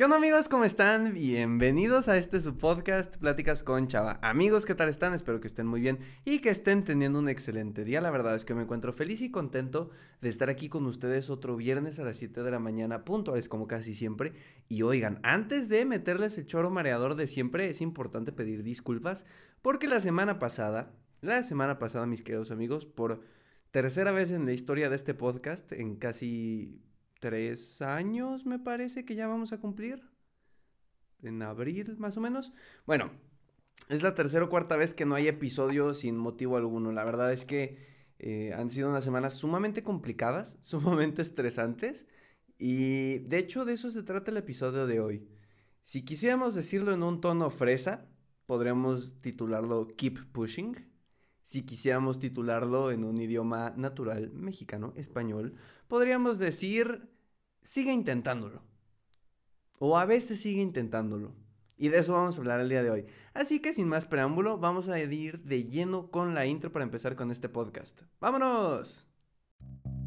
¿Qué onda amigos? ¿Cómo están? Bienvenidos a este su podcast Pláticas con Chava. Amigos, ¿qué tal están? Espero que estén muy bien y que estén teniendo un excelente día. La verdad es que me encuentro feliz y contento de estar aquí con ustedes otro viernes a las 7 de la mañana, puntuales como casi siempre. Y oigan, antes de meterles el choro mareador de siempre, es importante pedir disculpas porque la semana pasada, la semana pasada, mis queridos amigos, por tercera vez en la historia de este podcast, en casi tres años, me parece que ya vamos a cumplir. En abril, más o menos. Bueno, es la tercera o cuarta vez que no hay episodio sin motivo alguno. La verdad es que eh, han sido unas semanas sumamente complicadas, sumamente estresantes. Y de hecho de eso se trata el episodio de hoy. Si quisiéramos decirlo en un tono fresa, podríamos titularlo Keep Pushing. Si quisiéramos titularlo en un idioma natural, mexicano, español, podríamos decir, sigue intentándolo. O a veces sigue intentándolo. Y de eso vamos a hablar el día de hoy. Así que sin más preámbulo, vamos a ir de lleno con la intro para empezar con este podcast. ¡Vámonos!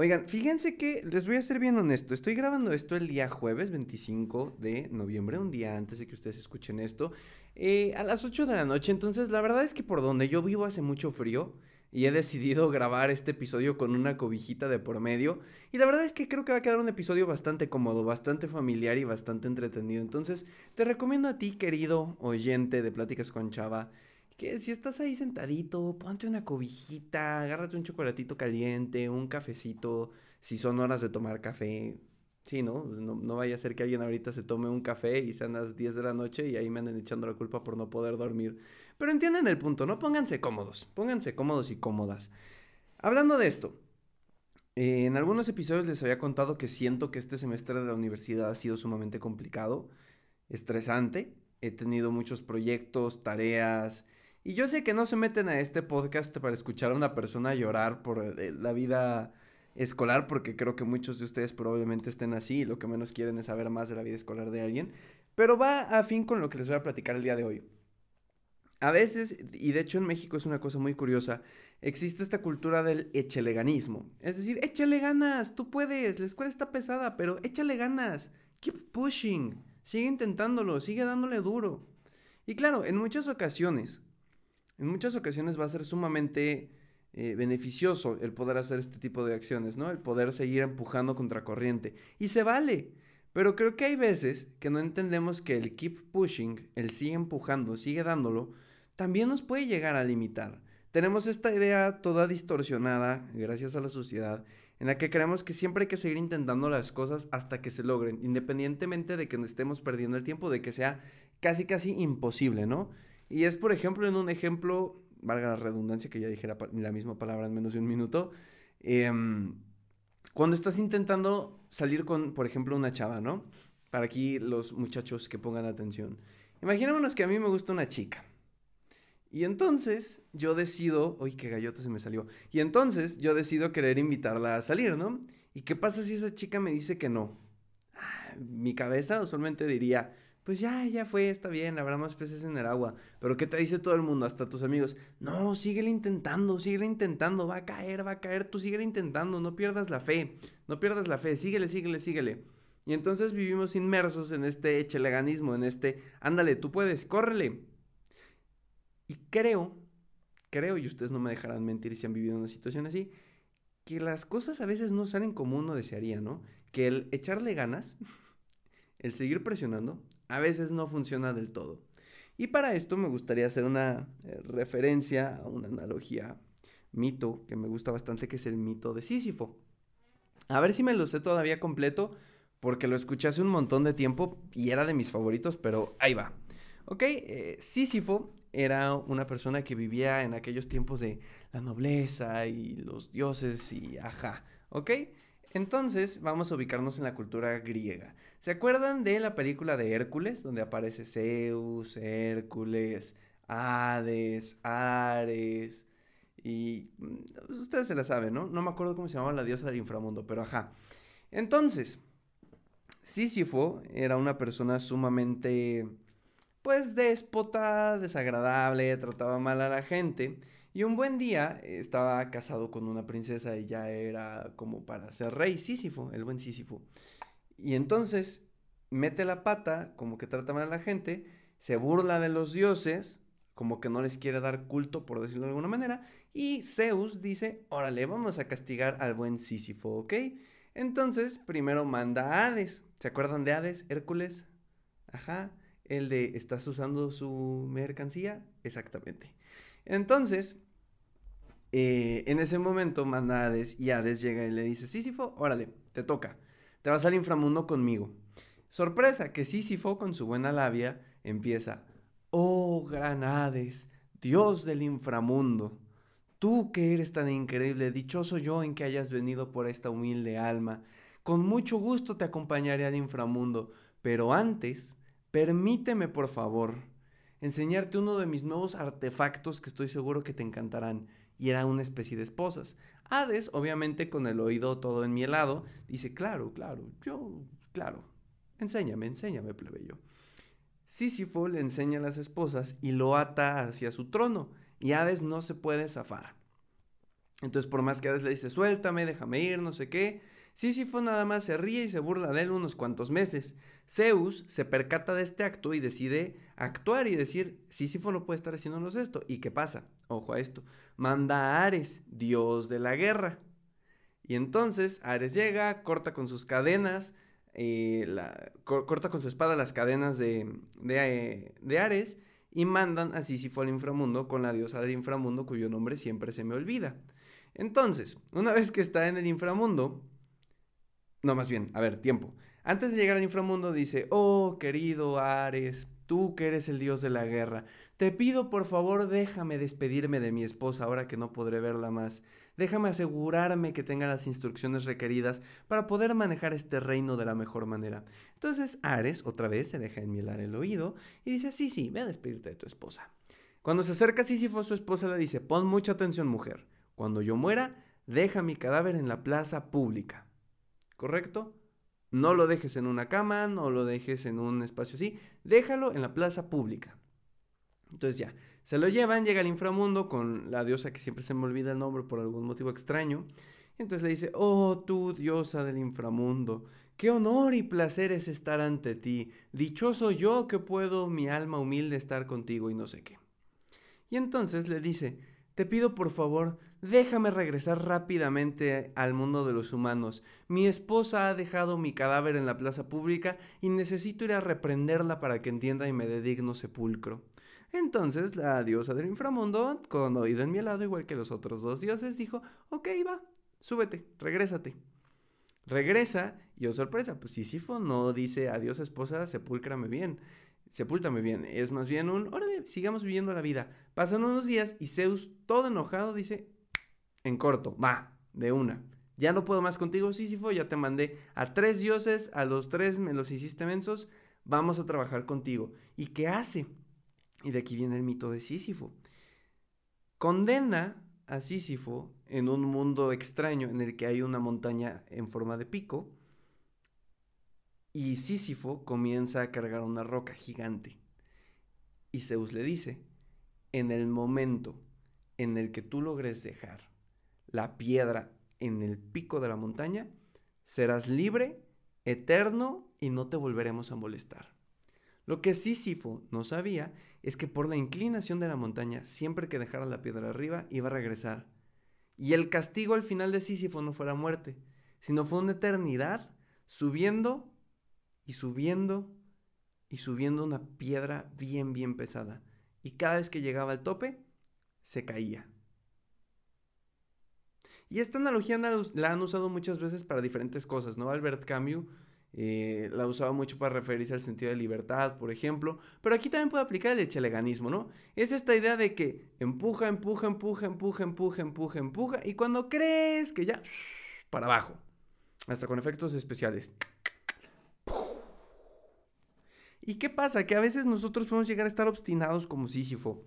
Oigan, fíjense que les voy a ser bien honesto. Estoy grabando esto el día jueves 25 de noviembre, un día antes de que ustedes escuchen esto, eh, a las 8 de la noche. Entonces, la verdad es que por donde yo vivo hace mucho frío y he decidido grabar este episodio con una cobijita de por medio. Y la verdad es que creo que va a quedar un episodio bastante cómodo, bastante familiar y bastante entretenido. Entonces, te recomiendo a ti, querido oyente de Pláticas con Chava, que si estás ahí sentadito, ponte una cobijita, agárrate un chocolatito caliente, un cafecito, si son horas de tomar café. Sí, ¿no? ¿no? vaya a ser que alguien ahorita se tome un café y sean las 10 de la noche y ahí me anden echando la culpa por no poder dormir. Pero entienden el punto, ¿no? Pónganse cómodos, pónganse cómodos y cómodas. Hablando de esto, en algunos episodios les había contado que siento que este semestre de la universidad ha sido sumamente complicado, estresante. He tenido muchos proyectos, tareas, y yo sé que no se meten a este podcast para escuchar a una persona llorar por eh, la vida escolar, porque creo que muchos de ustedes probablemente estén así y lo que menos quieren es saber más de la vida escolar de alguien. Pero va a fin con lo que les voy a platicar el día de hoy. A veces, y de hecho en México es una cosa muy curiosa, existe esta cultura del echeleganismo. Es decir, échale ganas, tú puedes, la escuela está pesada, pero échale ganas, keep pushing, sigue intentándolo, sigue dándole duro. Y claro, en muchas ocasiones, en muchas ocasiones va a ser sumamente eh, beneficioso el poder hacer este tipo de acciones, ¿no? El poder seguir empujando contra corriente. Y se vale. Pero creo que hay veces que no entendemos que el keep pushing, el sigue empujando, sigue dándolo, también nos puede llegar a limitar. Tenemos esta idea toda distorsionada, gracias a la sociedad, en la que creemos que siempre hay que seguir intentando las cosas hasta que se logren, independientemente de que no estemos perdiendo el tiempo, de que sea casi casi imposible, ¿no? Y es, por ejemplo, en un ejemplo, valga la redundancia que ya dijera la misma palabra en menos de un minuto, em, cuando estás intentando salir con, por ejemplo, una chava, ¿no? Para aquí los muchachos que pongan atención. Imaginémonos que a mí me gusta una chica. Y entonces yo decido, uy, qué gallota se me salió. Y entonces yo decido querer invitarla a salir, ¿no? ¿Y qué pasa si esa chica me dice que no? Ah, mi cabeza usualmente diría, pues ya, ya fue, está bien, habrá más peces en el agua. Pero ¿qué te dice todo el mundo, hasta tus amigos? No, síguele intentando, síguele intentando, va a caer, va a caer, tú síguele intentando, no pierdas la fe, no pierdas la fe, síguele, síguele, síguele. Y entonces vivimos inmersos en este echeleganismo, en este, ándale, tú puedes, córrele. Y creo, creo, y ustedes no me dejarán mentir si han vivido una situación así, que las cosas a veces no salen como uno desearía, ¿no? Que el echarle ganas, el seguir presionando, a veces no funciona del todo. Y para esto me gustaría hacer una eh, referencia a una analogía, mito, que me gusta bastante, que es el mito de Sísifo. A ver si me lo sé todavía completo, porque lo escuché hace un montón de tiempo y era de mis favoritos, pero ahí va. Ok, eh, Sísifo era una persona que vivía en aquellos tiempos de la nobleza y los dioses y ajá, ¿ok? Entonces, vamos a ubicarnos en la cultura griega. ¿Se acuerdan de la película de Hércules, donde aparece Zeus, Hércules, Hades, Ares? Y mm, ustedes se la saben, ¿no? No me acuerdo cómo se llamaba la diosa del inframundo, pero ajá. Entonces, Sísifo era una persona sumamente, pues, déspota, desagradable, trataba mal a la gente. Y un buen día estaba casado con una princesa y ya era como para ser rey, Sísifo, el buen Sísifo. Y entonces mete la pata, como que trata mal a la gente, se burla de los dioses, como que no les quiere dar culto, por decirlo de alguna manera, y Zeus dice, órale, vamos a castigar al buen Sísifo, ¿ok? Entonces, primero manda a Hades. ¿Se acuerdan de Hades, Hércules? Ajá, el de, ¿estás usando su mercancía? Exactamente. Entonces, eh, en ese momento manda Hades y Hades llega y le dice, Sísifo, órale, te toca, te vas al inframundo conmigo. Sorpresa, que Sísifo con su buena labia empieza, oh gran Hades, dios del inframundo, tú que eres tan increíble, dichoso yo en que hayas venido por esta humilde alma, con mucho gusto te acompañaré al inframundo, pero antes, permíteme por favor enseñarte uno de mis nuevos artefactos que estoy seguro que te encantarán. Y era una especie de esposas. Hades, obviamente con el oído todo enmielado, dice, claro, claro, yo, claro, enséñame, enséñame, plebeyo. Sísifo le enseña a las esposas y lo ata hacia su trono, y Hades no se puede zafar. Entonces, por más que Hades le dice, suéltame, déjame ir, no sé qué, Sísifo nada más se ríe y se burla de él unos cuantos meses. Zeus se percata de este acto y decide actuar y decir, Sísifo no puede estar haciéndonos esto. ¿Y qué pasa? Ojo a esto. Manda a Ares, dios de la guerra. Y entonces Ares llega, corta con sus cadenas, eh, corta con su espada las cadenas de, de, de Ares y mandan a Sísifo al inframundo con la diosa del inframundo cuyo nombre siempre se me olvida. Entonces, una vez que está en el inframundo, no, más bien, a ver, tiempo. Antes de llegar al inframundo dice, oh querido Ares, tú que eres el dios de la guerra, te pido por favor déjame despedirme de mi esposa ahora que no podré verla más. Déjame asegurarme que tenga las instrucciones requeridas para poder manejar este reino de la mejor manera. Entonces Ares otra vez se deja enmielar el oído y dice, sí, sí, ve a despedirte de tu esposa. Cuando se acerca Sísifo a su esposa le dice, pon mucha atención mujer, cuando yo muera, deja mi cadáver en la plaza pública. ¿Correcto? No lo dejes en una cama, no lo dejes en un espacio así, déjalo en la plaza pública. Entonces ya, se lo llevan, llega al inframundo con la diosa que siempre se me olvida el nombre por algún motivo extraño. entonces le dice, oh tú diosa del inframundo, qué honor y placer es estar ante ti. Dichoso yo que puedo mi alma humilde estar contigo y no sé qué. Y entonces le dice, te pido por favor, déjame regresar rápidamente al mundo de los humanos. Mi esposa ha dejado mi cadáver en la plaza pública y necesito ir a reprenderla para que entienda y me dé digno sepulcro. Entonces la diosa del inframundo, con oído en mi lado, igual que los otros dos dioses, dijo, ok, va, súbete, regrésate. Regresa y oh sorpresa, pues Sísifo no dice adiós esposa, sepúlcrame bien sepúltame bien. Es más bien un, órale, sigamos viviendo la vida. Pasan unos días y Zeus, todo enojado, dice, en corto, va, de una. Ya no puedo más contigo, Sísifo, ya te mandé a tres dioses, a los tres me los hiciste mensos, vamos a trabajar contigo. ¿Y qué hace? Y de aquí viene el mito de Sísifo. Condena a Sísifo en un mundo extraño en el que hay una montaña en forma de pico, y Sísifo comienza a cargar una roca gigante. Y Zeus le dice, en el momento en el que tú logres dejar la piedra en el pico de la montaña, serás libre, eterno y no te volveremos a molestar. Lo que Sísifo no sabía es que por la inclinación de la montaña, siempre que dejara la piedra arriba, iba a regresar. Y el castigo al final de Sísifo no fue la muerte, sino fue una eternidad subiendo y subiendo y subiendo una piedra bien, bien pesada. Y cada vez que llegaba al tope, se caía. Y esta analogía la han usado muchas veces para diferentes cosas, ¿no? Albert Camus eh, la usaba mucho para referirse al sentido de libertad, por ejemplo, pero aquí también puede aplicar el echeleganismo, ¿no? Es esta idea de que empuja, empuja, empuja, empuja, empuja, empuja, empuja, y cuando crees que ya, para abajo. Hasta con efectos especiales. ¿Y qué pasa? Que a veces nosotros podemos llegar a estar obstinados como Sísifo,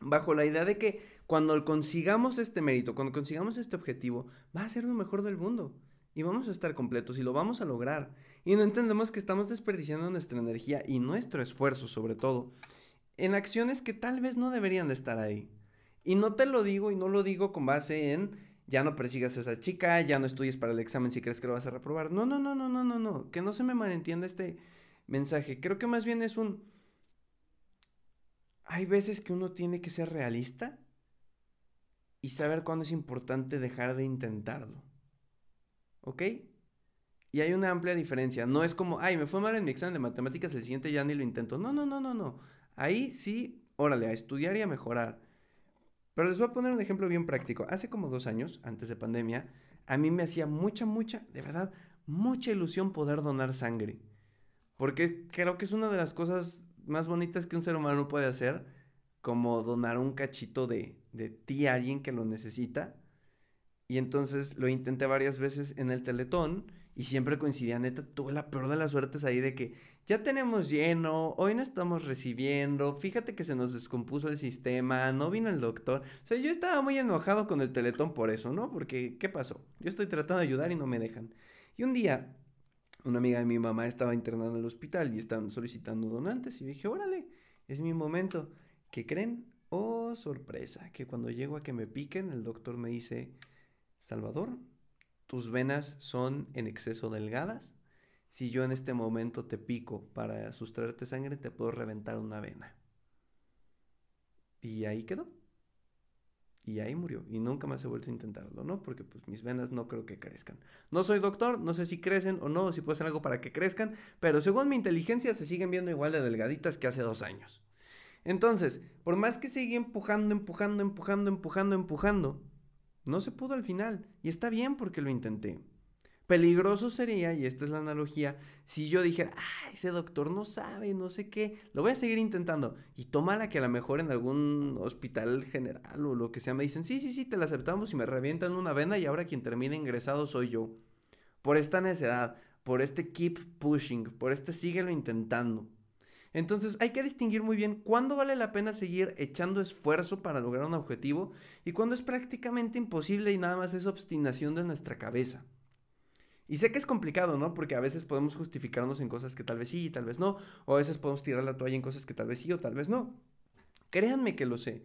bajo la idea de que cuando consigamos este mérito, cuando consigamos este objetivo, va a ser lo mejor del mundo. Y vamos a estar completos y lo vamos a lograr. Y no entendemos que estamos desperdiciando nuestra energía y nuestro esfuerzo sobre todo en acciones que tal vez no deberían de estar ahí. Y no te lo digo y no lo digo con base en ya no persigas a esa chica, ya no estudies para el examen si crees que lo vas a reprobar. No, no, no, no, no, no, no. Que no se me malentienda este mensaje. Creo que más bien es un... Hay veces que uno tiene que ser realista y saber cuándo es importante dejar de intentarlo. ¿Ok? Y hay una amplia diferencia. No es como, ay, me fue mal en mi examen de matemáticas, el siguiente ya ni lo intento. No, no, no, no, no. Ahí sí, órale, a estudiar y a mejorar. Pero les voy a poner un ejemplo bien práctico. Hace como dos años, antes de pandemia, a mí me hacía mucha, mucha, de verdad, mucha ilusión poder donar sangre. Porque creo que es una de las cosas más bonitas que un ser humano puede hacer, como donar un cachito de, de ti a alguien que lo necesita. Y entonces lo intenté varias veces en el teletón y siempre coincidía, neta, tuve la peor de las suertes ahí de que ya tenemos lleno, hoy no estamos recibiendo, fíjate que se nos descompuso el sistema, no vino el doctor. O sea, yo estaba muy enojado con el teletón por eso, ¿no? Porque, ¿qué pasó? Yo estoy tratando de ayudar y no me dejan. Y un día, una amiga de mi mamá estaba internada en el hospital y estaban solicitando donantes y dije, órale, es mi momento. ¿Qué creen? Oh, sorpresa, que cuando llego a que me piquen, el doctor me dice, Salvador, tus venas son en exceso delgadas si yo en este momento te pico para sustraerte sangre, te puedo reventar una vena. Y ahí quedó. Y ahí murió. Y nunca más he vuelto a intentarlo, ¿no? Porque pues mis venas no creo que crezcan. No soy doctor, no sé si crecen o no, si puedo hacer algo para que crezcan, pero según mi inteligencia se siguen viendo igual de delgaditas que hace dos años. Entonces, por más que seguí empujando, empujando, empujando, empujando, empujando, no se pudo al final. Y está bien porque lo intenté. Peligroso sería, y esta es la analogía, si yo dijera, ah, ese doctor no sabe, no sé qué, lo voy a seguir intentando. Y tomara que a lo mejor en algún hospital general o lo que sea me dicen, sí, sí, sí, te la aceptamos y me revientan una vena y ahora quien termina ingresado soy yo. Por esta necedad, por este keep pushing, por este síguelo intentando. Entonces hay que distinguir muy bien cuándo vale la pena seguir echando esfuerzo para lograr un objetivo y cuándo es prácticamente imposible y nada más es obstinación de nuestra cabeza. Y sé que es complicado, ¿no? Porque a veces podemos justificarnos en cosas que tal vez sí y tal vez no. O a veces podemos tirar la toalla en cosas que tal vez sí o tal vez no. Créanme que lo sé.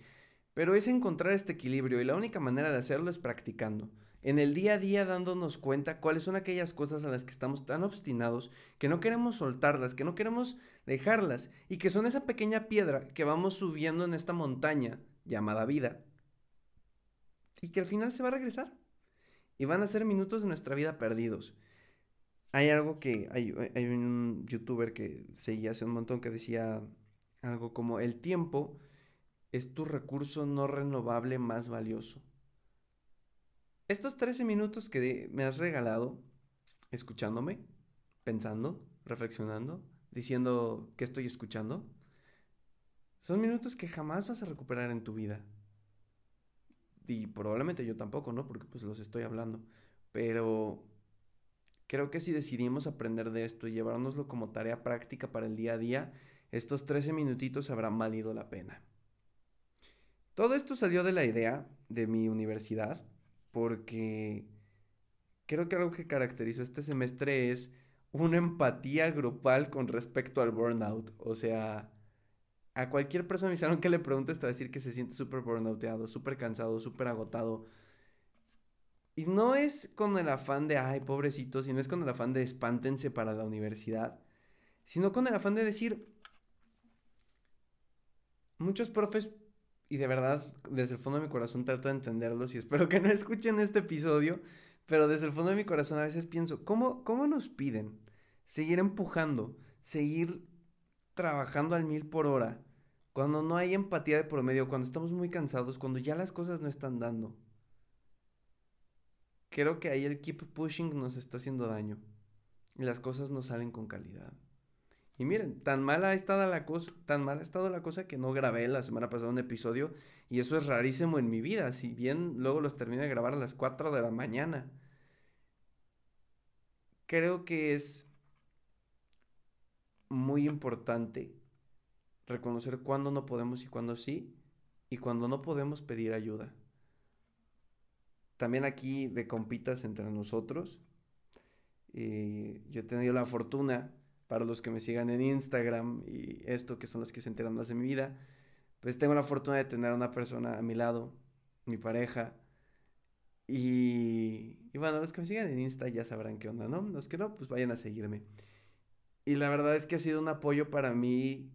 Pero es encontrar este equilibrio y la única manera de hacerlo es practicando. En el día a día dándonos cuenta cuáles son aquellas cosas a las que estamos tan obstinados que no queremos soltarlas, que no queremos dejarlas y que son esa pequeña piedra que vamos subiendo en esta montaña llamada vida y que al final se va a regresar y van a ser minutos de nuestra vida perdidos. Hay algo que, hay, un youtuber que seguía hace un montón que decía algo como, el tiempo es tu recurso no renovable más valioso. Estos 13 minutos que me has regalado, escuchándome, pensando, reflexionando, diciendo que estoy escuchando, son minutos que jamás vas a recuperar en tu vida. Y probablemente yo tampoco, ¿no? Porque pues los estoy hablando. Pero creo que si decidimos aprender de esto y llevárnoslo como tarea práctica para el día a día, estos 13 minutitos habrán valido la pena. Todo esto salió de la idea de mi universidad porque creo que algo que caracterizó este semestre es una empatía grupal con respecto al burnout. O sea, a cualquier persona hicieron que le preguntes te va a decir que se siente súper burnouteado, súper cansado, súper agotado. Y no es con el afán de, ay, pobrecito, sino es con el afán de espántense para la universidad, sino con el afán de decir, muchos profes, y de verdad, desde el fondo de mi corazón trato de entenderlos y espero que no escuchen este episodio, pero desde el fondo de mi corazón a veces pienso, ¿cómo, cómo nos piden seguir empujando, seguir trabajando al mil por hora, cuando no hay empatía de promedio, cuando estamos muy cansados, cuando ya las cosas no están dando. Creo que ahí el keep pushing nos está haciendo daño y las cosas no salen con calidad. Y miren, tan mala ha estado la cosa, tan mala ha estado la cosa que no grabé la semana pasada un episodio y eso es rarísimo en mi vida, si bien luego los termino de grabar a las 4 de la mañana. creo que es muy importante reconocer cuándo no podemos y cuándo sí, y cuando no podemos pedir ayuda. También aquí de compitas entre nosotros. Eh, yo he tenido la fortuna, para los que me sigan en Instagram y esto, que son los que se enteran más de mi vida, pues tengo la fortuna de tener a una persona a mi lado, mi pareja. Y, y bueno, los que me sigan en Insta ya sabrán qué onda, ¿no? Los que no, pues vayan a seguirme. Y la verdad es que ha sido un apoyo para mí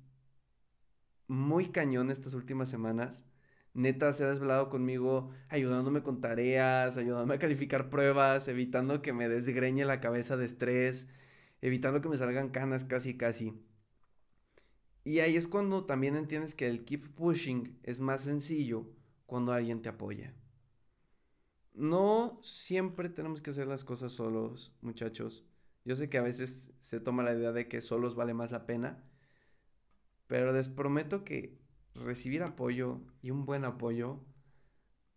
muy cañón estas últimas semanas. Neta se ha desvelado conmigo ayudándome con tareas, ayudándome a calificar pruebas, evitando que me desgreñe la cabeza de estrés, evitando que me salgan canas casi casi. Y ahí es cuando también entiendes que el keep pushing es más sencillo cuando alguien te apoya. No siempre tenemos que hacer las cosas solos, muchachos. Yo sé que a veces se toma la idea de que solos vale más la pena, pero les prometo que recibir apoyo y un buen apoyo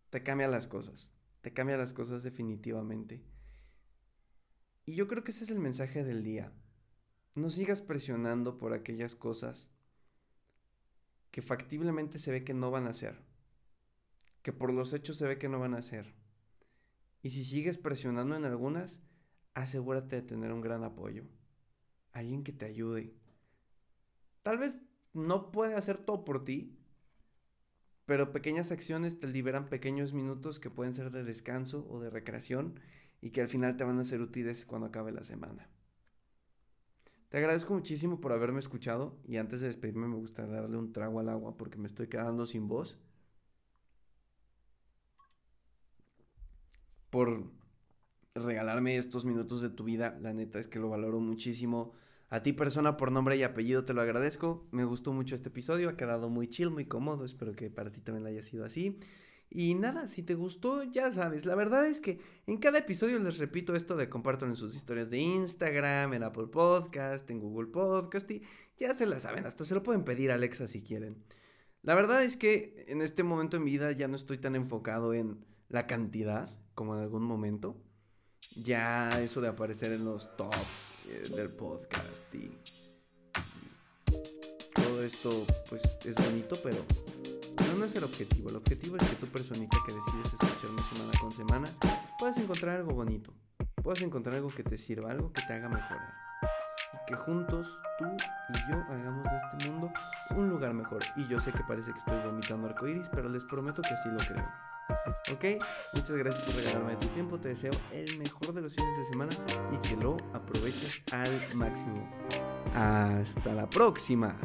te cambia las cosas. Te cambia las cosas definitivamente. Y yo creo que ese es el mensaje del día. No sigas presionando por aquellas cosas que factiblemente se ve que no van a ser. Que por los hechos se ve que no van a ser. Y si sigues presionando en algunas, asegúrate de tener un gran apoyo. Alguien que te ayude. Tal vez no puede hacer todo por ti, pero pequeñas acciones te liberan pequeños minutos que pueden ser de descanso o de recreación y que al final te van a ser útiles cuando acabe la semana. Te agradezco muchísimo por haberme escuchado y antes de despedirme me gusta darle un trago al agua porque me estoy quedando sin voz. Por regalarme estos minutos de tu vida, la neta es que lo valoro muchísimo. A ti persona por nombre y apellido te lo agradezco. Me gustó mucho este episodio, ha quedado muy chill, muy cómodo. Espero que para ti también haya sido así. Y nada, si te gustó, ya sabes, la verdad es que en cada episodio les repito esto de comparto en sus historias de Instagram, en Apple Podcast, en Google Podcast y ya se la saben, hasta se lo pueden pedir a Alexa si quieren. La verdad es que en este momento en mi vida ya no estoy tan enfocado en la cantidad como en algún momento. Ya eso de aparecer en los tops eh, del podcast y, todo esto pues es bonito, pero no es el objetivo. El objetivo es que tu personita que decides escucharme semana con semana puedas encontrar algo bonito, puedas encontrar algo que te sirva, algo que te haga mejorar. Y que juntos tú y yo hagamos de este mundo un lugar mejor. Y yo sé que parece que estoy vomitando arcoiris, pero les prometo que así lo creo. ¿Ok? Muchas gracias por regalarme tu tiempo. Te deseo el mejor de los fines de semana y que lo aproveches al máximo. Hasta la próxima.